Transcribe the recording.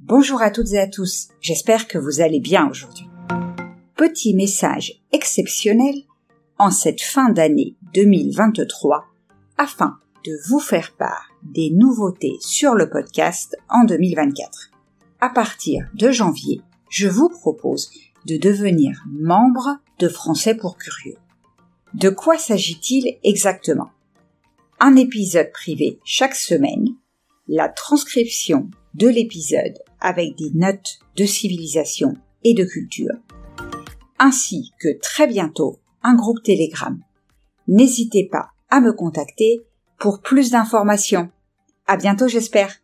Bonjour à toutes et à tous, j'espère que vous allez bien aujourd'hui. Petit message exceptionnel en cette fin d'année 2023 afin de vous faire part des nouveautés sur le podcast en 2024. À partir de janvier, je vous propose de devenir membre de Français pour Curieux. De quoi s'agit-il exactement? Un épisode privé chaque semaine, la transcription de l'épisode avec des notes de civilisation et de culture, ainsi que très bientôt un groupe Telegram. N'hésitez pas à me contacter pour plus d'informations. À bientôt j'espère.